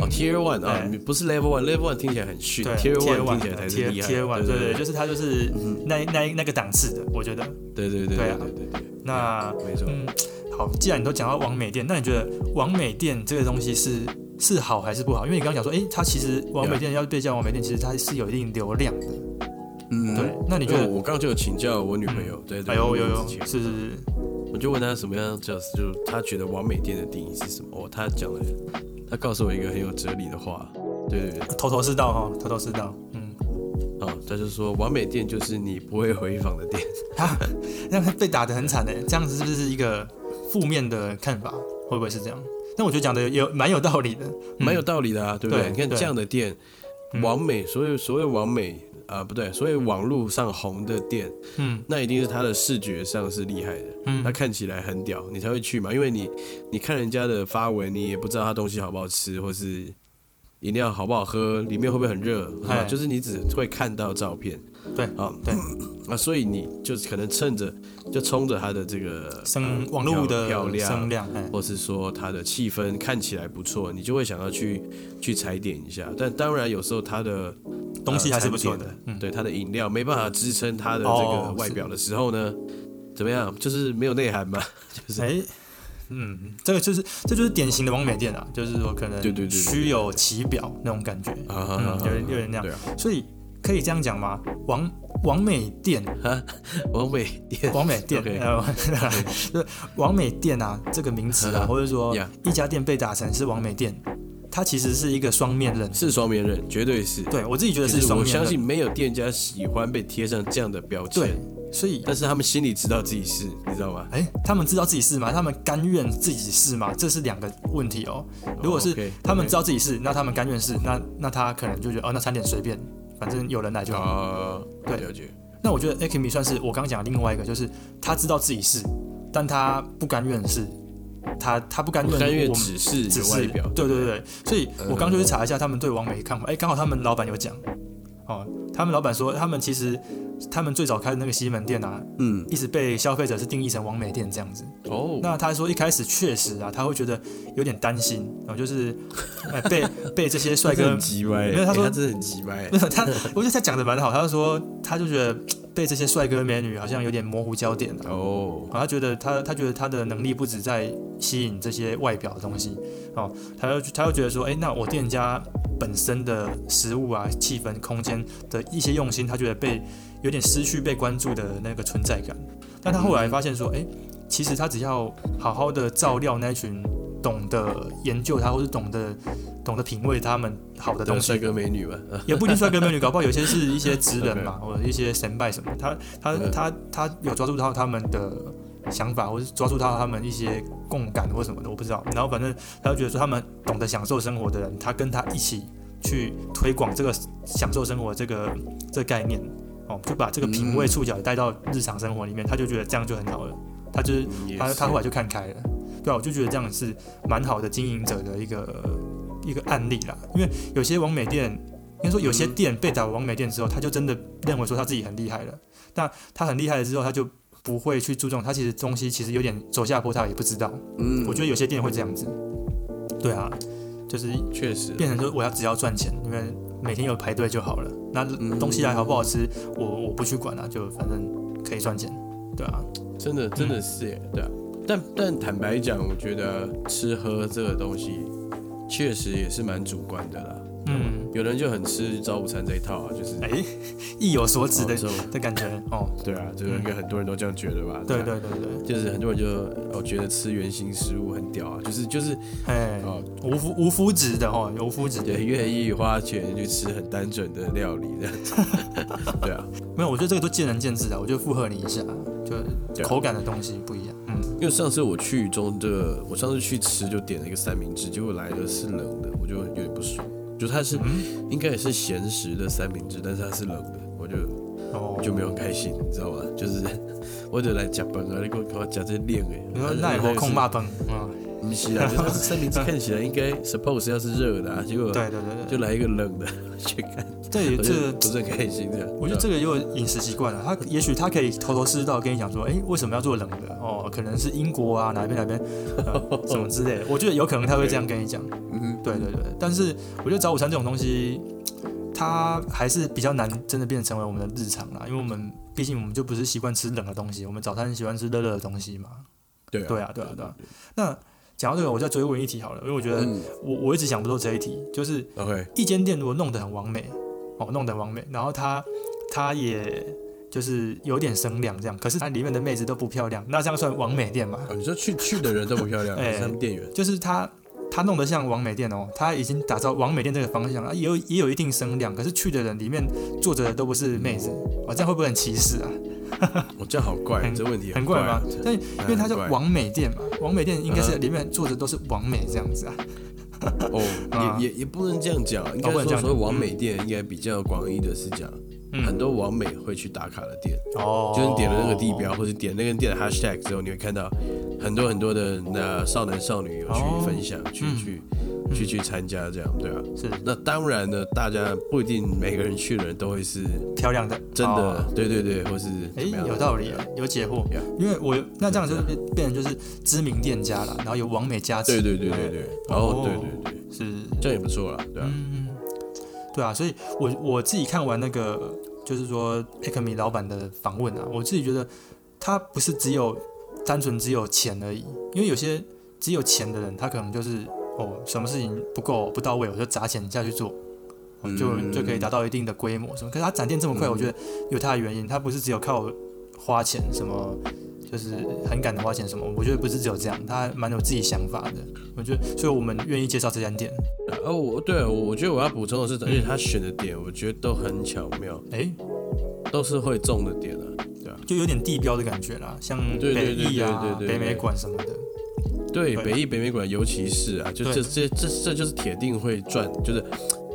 哦，Tier One 啊，不是 Level One，Level One 听起来很逊对，Tier One 听起来才是 Tier 厉害。Tier One，对对对，就是它就是那那那个档次的，我觉得。对对对对啊对对对，那没错。嗯，好，既然你都讲到王美店，那你觉得王美店这个东西是是好还是不好？因为你刚刚讲说，诶，它其实王美店要对叫王美店，其实它是有一定流量的。嗯，对，那你觉得？我刚刚就有请教我女朋友，对对，哎呦有有之，前是是是，我就问她什么样叫，就是她觉得完美店的定义是什么？哦，她讲了，她告诉我一个很有哲理的话，对对对，头头是道哈，头头是道。嗯，好，他就说完美店就是你不会回访的店。哈，那被打得很惨的，这样子是不是一个负面的看法？会不会是这样？但我觉得讲的有蛮有道理的，嗯蛮有道理的啊，对不对？你看这样的店，嗯完美，所有所有完美啊、不对，所以网络上红的店，嗯那一定是它的视觉上是厉害的，它嗯，看起来很屌，你才会去嘛。因为你你看人家的发文，你也不知道他东西好不好吃，或是饮料好不好喝，里面会不会很热，是吧哎就是你只会看到照片，对啊，对，啊，所以你就可能趁着就冲着它的这个声呃网络的漂亮声量，哎，或是说它的气氛看起来不错，你就会想要去去踩点一下。但当然有时候它的东西还是不错的嗯，对它的饮料没办法支撑它的这哦个外表的时候呢，怎么样？就是没有内涵嘛，就是。哎，嗯，这个就是这就是典型的王美店啊，就是说可能对对对对虚有其表那种感觉，啊嗯，有点有点那样。所以可以这样讲吗？王王美店。啊，王美店。王美店，OK。呃，就是王美店啊这个名词啊，或者说一家店被打成是王美店，它其实是一个双面刃。是双面刃，绝对是。对我自己觉得是双面刃，相信没有店家喜欢被贴上这样的标对签，，所以但是他们心里知道自己是，你知道吗？哎，他们知道自己是吗？他们甘愿自己是吗？这是两个问题哦。如果是他们知道自己是，那他们甘愿是，那那他可能就觉得哦，那餐点随便，反正有人来就好。啊，对了解，那我觉得 Akimi 算是我刚刚讲的另外一个，就是他知道自己是，但他不甘愿是，他他不甘愿我甘愿只是只是外表，对对对，所以嗯我刚刚就去查一下他们对王美的看法，哎，刚好他们老板有讲，哦，他们老板说他们其实他们最早开的那个西门店啊，嗯，一直被消费者是定义成王美店这样子。哦，那他说一开始确实啊，他会觉得有点担心，然后就是哎被 被这些帅哥很急歪，没有他说欸他真的很急歪没，有他，我觉得他讲的蛮好，他就说他就觉得被这些帅哥美女好像有点模糊焦点了、哦，啊，他觉得他他觉得他的能力不止在吸引这些外表的东西。哦，他又他又觉得说，哎，那我店家本身的食物啊、气氛、空间的一些用心，他觉得被有点失去被关注的那个存在感。但他后来发现说，哎，其实他只要好好的照料那群懂得研究他或是懂得懂得品味他们好的东西帅哥美女嘛，啊 也不一定帅哥美女，搞不好有些是一些职人嘛，或者一些神拜什么，他他嗯。他他有抓住到他们的想法，或是抓住到他们一些共感或什么的，我不知道。然后反正他就觉得说，他们懂得享受生活的人，他跟他一起去推广这个享受生活这个这个概念，哦，就把这个品味触角带到日常生活里面，他就觉得这样就很好了。他就是他他后来就看开了，对啊，我就觉得这样是蛮好的经营者的一个一个案例啦。因为有些网美店，应该说有些店被打王美店之后，他就真的认为说他自己很厉害了。那他很厉害了之后，他就不会去注重，他其实东西其实有点走下坡，他也不知道。嗯，我觉得有些店会这样子，对啊，就是确实，变成说我要只要赚钱，因为每天有排队就好了。那嗯东西来好不好吃，我我不去管了、就反正可以赚钱，对啊，真的真的是耶，对啊。但但坦白讲，我觉得吃喝这个东西确实也是蛮主观的啦。嗯，有人就很吃早午餐这一套啊，就是哎、意有所指的的感觉哦，对啊，这个应该很多人都这样觉得吧？对啊。对对对，就是很多人就哦觉得吃原形食物很屌啊，就是就是哎，哦。无麸无麸质的哦，有麸质的，愿意花钱去吃很单纯的料理这样。子。对啊，没有，我觉得这个都见仁见智的，我就附和你一下，就口感的东西不一样，嗯，因为上次我去中这个，我上次去吃就点了一个三明治，结果来的是冷的，我就有就它是嗯应该也是咸食的三明治，但是它是冷的，我就哦，就没有很开心，你知道吗？就是我就来夹饭啊，你给我给我夹这练哎，你说奈何空霸崩啊？不是啊，就是三明治看起来应该 suppose 要是热的啊，结果对对对对，就来一个冷的，去看 这也这不是很开心的。我觉得这个有饮食习惯了，他也许他可以头头是道跟你讲说，哎，为什么要做冷的？哦，可能是英国啊哪边哪边 什么之类的。我觉得有可能他会这样跟你讲。嗯，对对对。但是我觉得早午餐这种东西，它还是比较难真的变成为我们的日常啦，因为我们毕竟我们就不是习惯吃冷的东西，我们早餐喜欢吃热热的东西嘛。对对啊对啊对啊。那讲到这个，我再追问一题好了，因为我觉得我我一直想不透这一题，就是 OK，一间店如果弄得很完美，哦，弄得完美，然后他他也就是有点声量这样，可是他里面的妹子都不漂亮，那这样算完美店吗？你说去去的人都不漂亮，哎，他们店员就是他他弄得像完美店哦，他已经打造完美店这个方向了，也有也有一定声量，可是去的人里面坐着的都不是妹子，哦，这样会不会很歧视啊？我 这样好怪，这问题很怪吗？但因为它叫王美店嘛，王美店应该是里面坐着都是王美这样子啊。哦，也也也不能这样讲，应该说所谓王美店应该比较广义的是讲，很多网美会去打卡的店，哦，就是点了那个地标或者点那个店的 hashtag 之后，你会看到很多很多的那少男少女有去分享，去去。去去参加这样对啊，是。那当然呢，大家不一定每个人去的人都会是漂亮的，真的，对对对，或是哎有道理，有解惑，因为我那这样就变成就是知名店家了，然后有完美加持，对对对对对，然后对对对，是。这样也不错了，对啊，对啊，所以我我自己看完那个就是说 Acme 老板的访问啊，我自己觉得他不是只有单纯只有钱而已，因为有些只有钱的人，他可能就是。哦，什么事情不够不到位，我就砸钱下去做，就就可以达到一定的规模什么。可是他展店这么快，我觉得有他的原因，他不是只有靠花钱什么，就是很敢的花钱什么。我觉得不是只有这样，他蛮有自己想法的。我觉得，所以我们愿意介绍这家店。哦，我对我我觉得我要补充的是，而且他选的点，我觉得都很巧妙，哎，都是会中的点啊，对啊，就有点地标的感觉啦，像北艺啊、北美馆什么的。对北艺北美馆，尤其是啊，就这这这这就是铁定会赚，就是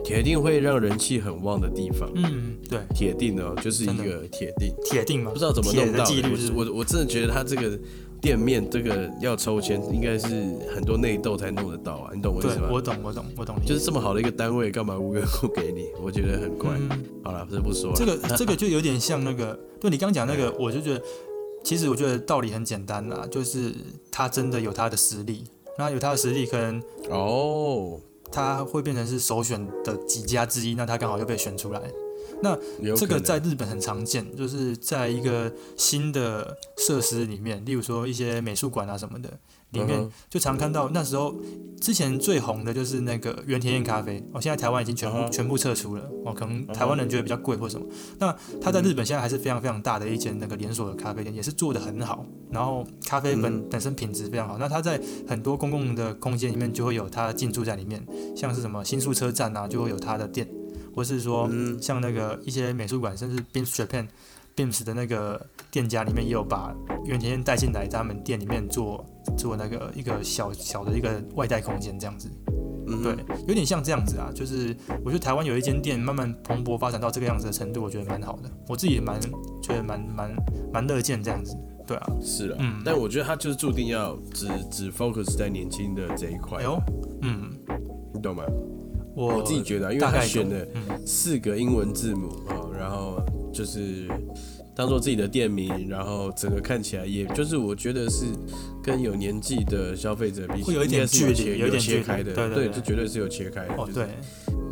铁定会让人气很旺的地方。嗯，对，铁定哦，就是一个铁定，铁定嘛？不知道怎么弄到的。我我真的觉得他这个店面这个要抽签，应该是很多内斗才弄得到啊，你懂我意思吗？我懂，我懂，我懂。就是这么好的一个单位，干嘛无缘无故给你？我觉得很怪。好了，这不说了。这个这个就有点像那个，对你刚讲那个，我就觉得。其实我觉得道理很简单啦，就是他真的有他的实力，那有他的实力，可能哦，他会变成是首选的几家之一，那他刚好又被选出来。那这个在日本很常见，就是在一个新的设施里面，例如说一些美术馆啊什么的。里面就常看到那时候之前最红的就是那个原田燕咖啡哦，现在台湾已经全部全部撤出了哦，可能台湾人觉得比较贵或什么。那它在日本现在还是非常非常大的一间那个连锁的咖啡店，也是做的很好，然后咖啡本本身品质非常好。那它在很多公共的空间里面就会有它进驻在里面，像是什么新宿车站啊，就会有它的店，或是说像那个一些美术馆，甚至 b i m Japan。Beams 的那个店家里面也有把原田带进来，他们店里面做做那个一个小小的一个外带空间这样子，对，有点像这样子啊。就是我觉得台湾有一间店慢慢蓬勃发展到这个样子的程度，我觉得蛮好的。我自己也蛮觉得蛮蛮蛮乐见这样子，对啊，是啊，嗯，但我觉得他就是注定要只只 focus 在年轻的这一块。哎呦，嗯，你懂吗？我我自己觉得，因为他选了四个英文字母啊，然后。就是当做自己的店名，然后整个看起来，也就是我觉得是跟有年纪的消费者比，会有一点距离，有点切开的，对对，这绝对是有切开的，哦对，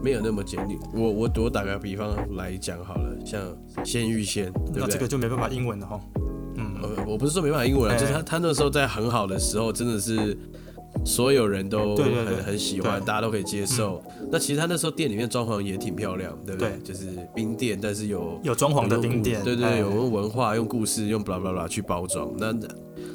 没有那么简略。我我我打个比方来讲好了，像鲜芋仙，那这个就没办法英文了哈，嗯，我不是说没办法英文，就是他他那时候在很好的时候，真的是。所有人都很很喜欢，大家都可以接受。那其实他那时候店里面装潢也挺漂亮，对不对？就是冰店，但是有有装潢的冰店，对对，有文化，用故事，用 blah blah blah 去包装。那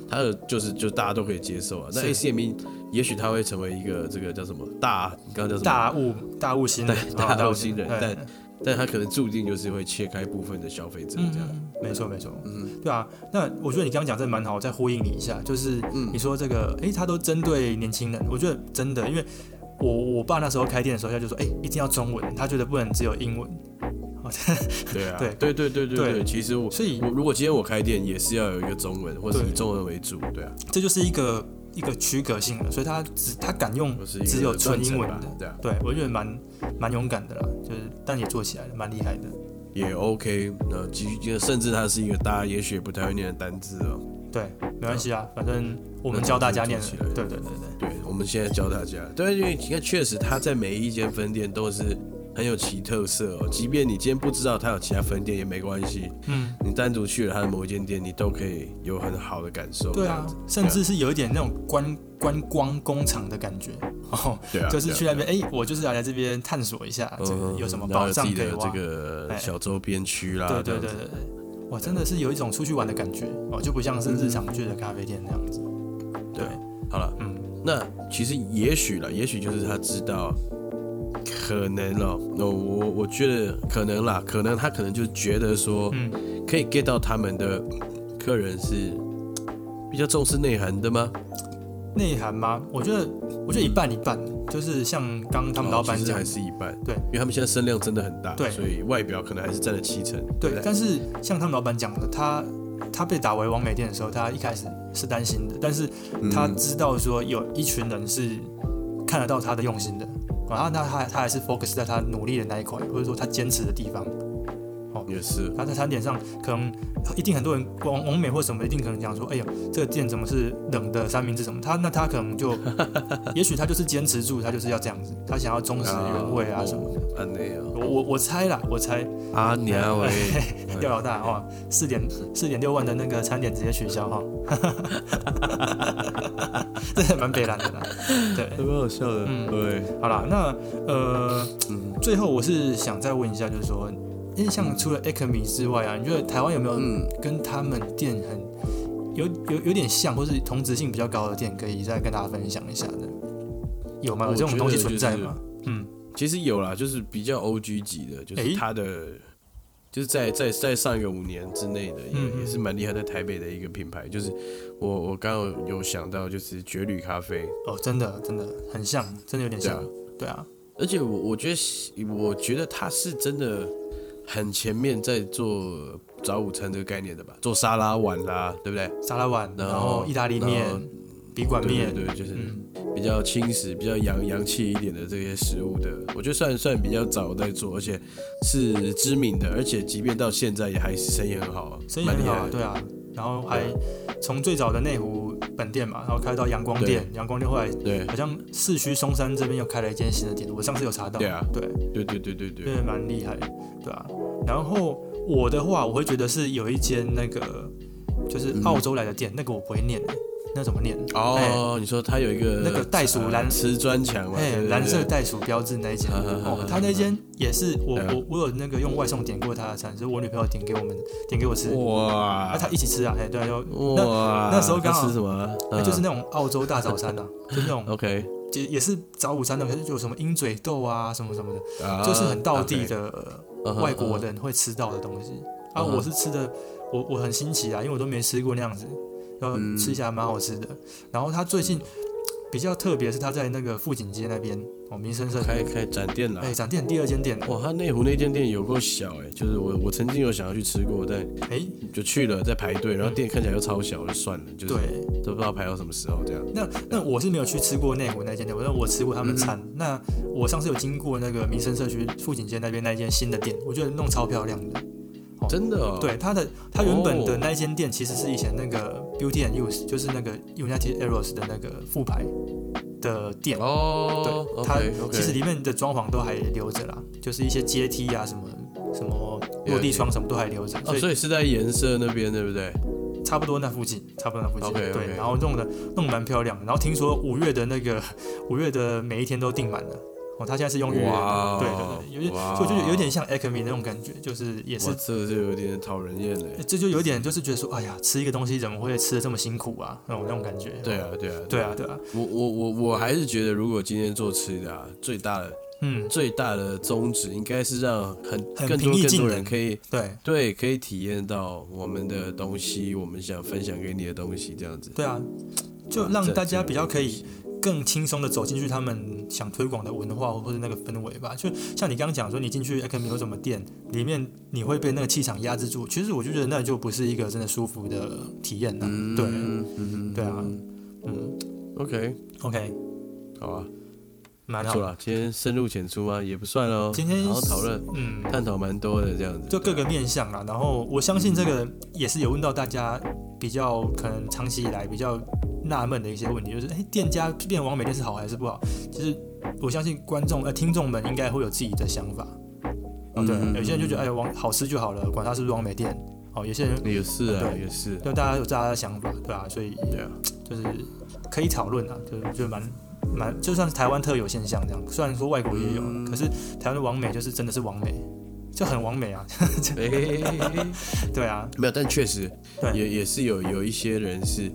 他的就是就大家都可以接受啊。那 A C M E 也许他会成为一个这个叫什么大，刚刚叫什么大物大物新人，大物新人，但。但他可能注定就是会切开部分的消费者，这样，没错没错，嗯，对啊，那我觉得你刚刚讲这蛮好，我再呼应你一下，就是你说这个，哎，他都针对年轻人，我觉得真的，因为我我爸那时候开店的时候，他就说，哎，一定要中文，他觉得不能只有英文，对啊，对。对对对对对，其实我，所以我如果今天我开店，也是要有一个中文，或者以中文为主，对啊，这就是一个一个区隔性的，所以他只他敢用只有纯英文的吧，对啊，对我觉得蛮蛮勇敢的啦，就是但也做起来了，蛮厉害的。也 OK。那其实甚至它是一个大家也许不太会念的单字哦。对，没关系啊，反正我们教大家念对对对对。对，我们现在教大家，对，因为你看，确实他在每一间分店都是很有其特色哦。即便你今天不知道它有其他分店也没关系，嗯，你单独去了它的某一间店，你都可以有很好的感受。对啊甚至是有一点那种观观光工厂的感觉哦，对啊，就是去那边，哎，我就是要来这边探索一下，这个嗯有什么宝藏的可以挖。这个哎小周边区啦，对对对，哇，真的是有一种出去玩的感觉哦，就不像是日常去的咖啡店那样子。对，好了，嗯，那其实也许了，也许就是他知道，可能哦，那我我觉得可能啦，可能他可能就觉得说，嗯。可以 get 到他们的客人是比较重视内涵的吗？内涵吗？我觉得，我觉得一半一半，就是像刚刚他们老板讲哦还，是一半，对。因为他们现在声量真的很大，对。所以外表可能还是占了七成，对，但是像他们老板讲的，他他被打为王美店的时候，他一开始是担心的，但是他嗯。知道说有一群人是看得到他的用心的，然后那他他还是 focus 在他努力的那一块，或者说他坚持的地方。也是，他在餐点上可能一定很多人王王美或什么一定可能讲说，哎呀，这个店怎么是冷的三明治什么？他那他可能就，也许他就是坚持住，他就是要这样子，他想要忠实原味啊什么的。啊，我我我猜啦，我猜。阿娘 喂，廖老大哦，四点四点六万的那个餐点直接取消哈，这还蛮北蓝的啦。对，蛮好笑的，嗯。对，好啦，那呃，嗯。最后我是想再问一下，就是说，因为像除了 Acme 之外啊，你觉得台湾有没有嗯。跟他们店很有有有点像，或是同质性比较高的店，可以再跟大家分享一下的？有吗？有我这种东西存在吗？嗯，其实有啦，就是比较 O G 级的，就是它的，就是在在在上一个五年之内的，也、嗯嗯也是蛮厉害，在台北的一个品牌，就是我我刚刚有想到，就是绝旅咖啡，哦，真的真的很像，真的有点像对啊，，对啊，而且我我觉得我觉得它是真的很前面在做早午餐这个概念的吧，做沙拉碗啦，对不对？沙拉碗，然然后意大利面、笔管面，对对，就是嗯，比较轻食、比较洋洋气一点的这些食物的，我觉得算算比较早在做，而且是知名的，而且即便到现在也还是生意很好啊，生意很好啊。对啊，然后还从最早的内湖本店嘛，然后开到阳光店，阳光店后来对。好像市区松山这边又开了一间新的店，我上次有查到，对啊。对，对对对对对，对，蛮厉害，对啊。然后我的话，我会觉得是有一间那个就是澳洲来的店，那个我不会念、欸，那怎么念？哦，你说它有一个那个袋鼠蓝呃瓷砖墙嘛，哎、蓝色袋鼠标志那一间，哦，他那间也是我我我有那个用外送点过他的餐，就是我女朋友点给我们点给我吃，哇。那，他一起吃啊，哎，对啊，就哇，那时候刚好吃什么？就是嗯那种澳洲大早餐啊，就那种 OK，也也是早午餐的，可是就有什么鹰嘴豆啊什么什么的，啊就是很道地的外国人会吃到的东西。啊。我是吃的，我我很新奇啊，因为我都没吃过那样子，然后嗯吃起来蛮好吃的。然后他最近比较特别是他在那个富锦街那边哦，民生社区开开展店了哎，。展店第二间店了，哇，他内湖那间店有够小哎、就是我我曾经有想要去吃过，但哎，就去了在排队，然后店看起来又超小，就算了，就是对，都不知道排到什么时候这样。那那我是没有去吃过内湖那间店，我我吃过他们餐。嗯那我上次有经过那个民生社区富锦街那边那一间新的店，我觉得弄超漂亮的。真的哦，对，它的它原本的哦那间店其实是以前那个 Beauty and Use，就是那个 United Arrows 的那个副牌的店。哦对，它其实里面的装潢都还留着啦，就是一些阶梯啊什么什么落地窗什么都还留着，哦，所以是在颜色那边对不对？差不多那附近，差不多那附近。对，然后弄的弄得蛮漂亮的。然后听说五月的那个五月的每一天都订满了。哦，他现在是用预约哇的，对对对，有点，哇所以就有点像 Acme 那种感觉，就是也是，这个就有点讨人厌了。这就有点就是觉得说，哎呀，吃一个东西怎么会吃的这么辛苦啊？那种那种感觉。对啊，对啊，对啊，对啊，我我我我还是觉得，如果今天做吃的啊，最大的嗯，最大的宗旨应该是让很很更多更多人可以对对可以体验到我们的东西，我们想分享给你的东西，这样子。对啊，就让大家比较可以更轻松的走进去他们想推广的文化或者那个氛围吧。就像你刚刚讲说，你进去 Acme 有什么店，里面你会被那个气场压制住。其实我就觉得那就不是一个真的舒服的体验了。对，嗯嗯对啊嗯，OK OK，好啊，蛮好。不错啦。今天深入浅出啊？也不算哦。今天好好讨论，嗯，探讨蛮多的这样子。就各个面向啦。然后我相信这个也是有问到大家比较可能长期以来比较纳闷的一些问题，就是哎，店家变完美店是好还是不好？其实我相信观众呃听众们应该会有自己的想法。哦，对，有些人就觉得哎，王好吃就好了，管它是不是完美店。哦，有些人也是啊，对也是，就大家有大家的想法，对啊，所以就是可以讨论啊，就就蛮蛮，就算是台湾特有现象这样，虽然说外国也有，可是台湾的王美就是真的是王美。就很完美啊，对啊，没有，但确实也也是有有一些人是，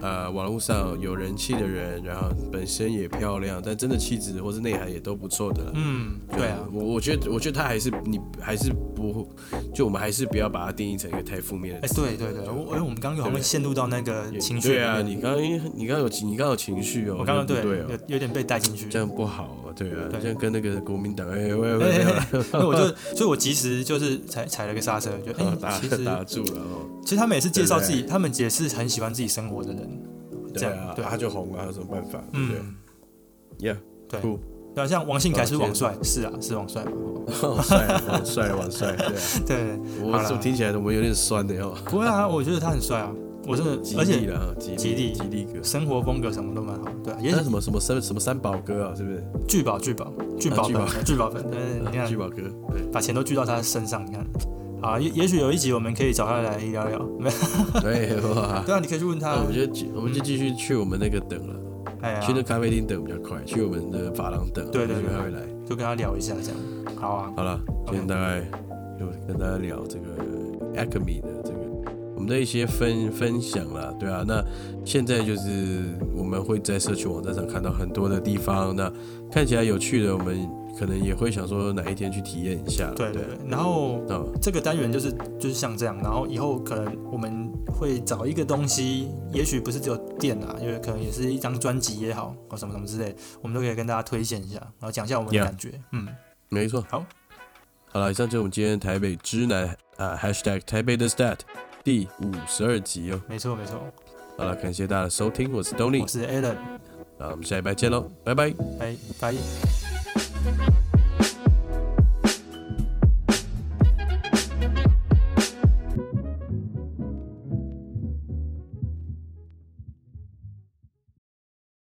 呃，网络上有人气的人，然后本身也漂亮，但真的气质或是内涵也都不错的。嗯，对啊，我我觉得我觉得他还是你还是不，就我们还是不要把它定义成一个太负面的。哎，对对对，我哎我们刚刚好像陷入到那个情绪。对啊，你刚刚你刚刚有你刚刚有情绪哦，我刚刚对有有点被带进去，这样不好啊，对啊，这样跟那个国民党哎喂喂 喂，那我就所以我及时就是。踩踩了个刹车，就哎，其实打住了哦。其实他们也是介绍自己，他们也是很喜欢自己生活的人。对啊，对，他就红了，有什么办法？嗯，Yeah，对，对啊，像王信凯是王帅，是啊，是王帅嘛？王帅，王帅，王帅，对啊，对。我怎么听起来我们有点酸的哟？不会啊，我觉得他很帅啊，我真的，而且吉利，吉利哥，生活风格什么都蛮好，对啊。也是什么什么三什么三宝哥啊？是不是？聚宝，聚宝，聚宝粉，聚宝粉，对，你看，聚宝哥，把钱都聚到他身上，你看。啊，也也许有一集我们可以找他来聊聊，没有？对哇，对啊，你可以去问他。我觉得我们就继续去我们那个等了，哎呀，去那咖啡厅等比较快，去我们的发廊等，对对对，他会来，就跟他聊一下这样。好啊，好了，今天大概就跟大家聊这个 Acme 的这个我们的一些分分享了，对啊，那现在就是我们会在社区网站上看到很多的地方，那看起来有趣的我们。可能也会想说哪一天去体验一下。对对对，然后这个单元就是就是像这样，然后以后可能我们会找一个东西，也许不是只有店啊，因为可能也是一张专辑也好，或什么什么之类，我们都可以跟大家推荐一下，然后讲一下我们的感觉。嗯，没错。好，好了，以上就是我们今天台北之南啊，#hashtag 台北的 stat 第五十二集哦。没错没错。好了，感谢大家的收听，我是 Tony，我是 Alan，那我们下礼拜见喽，拜拜，拜拜。Thank you.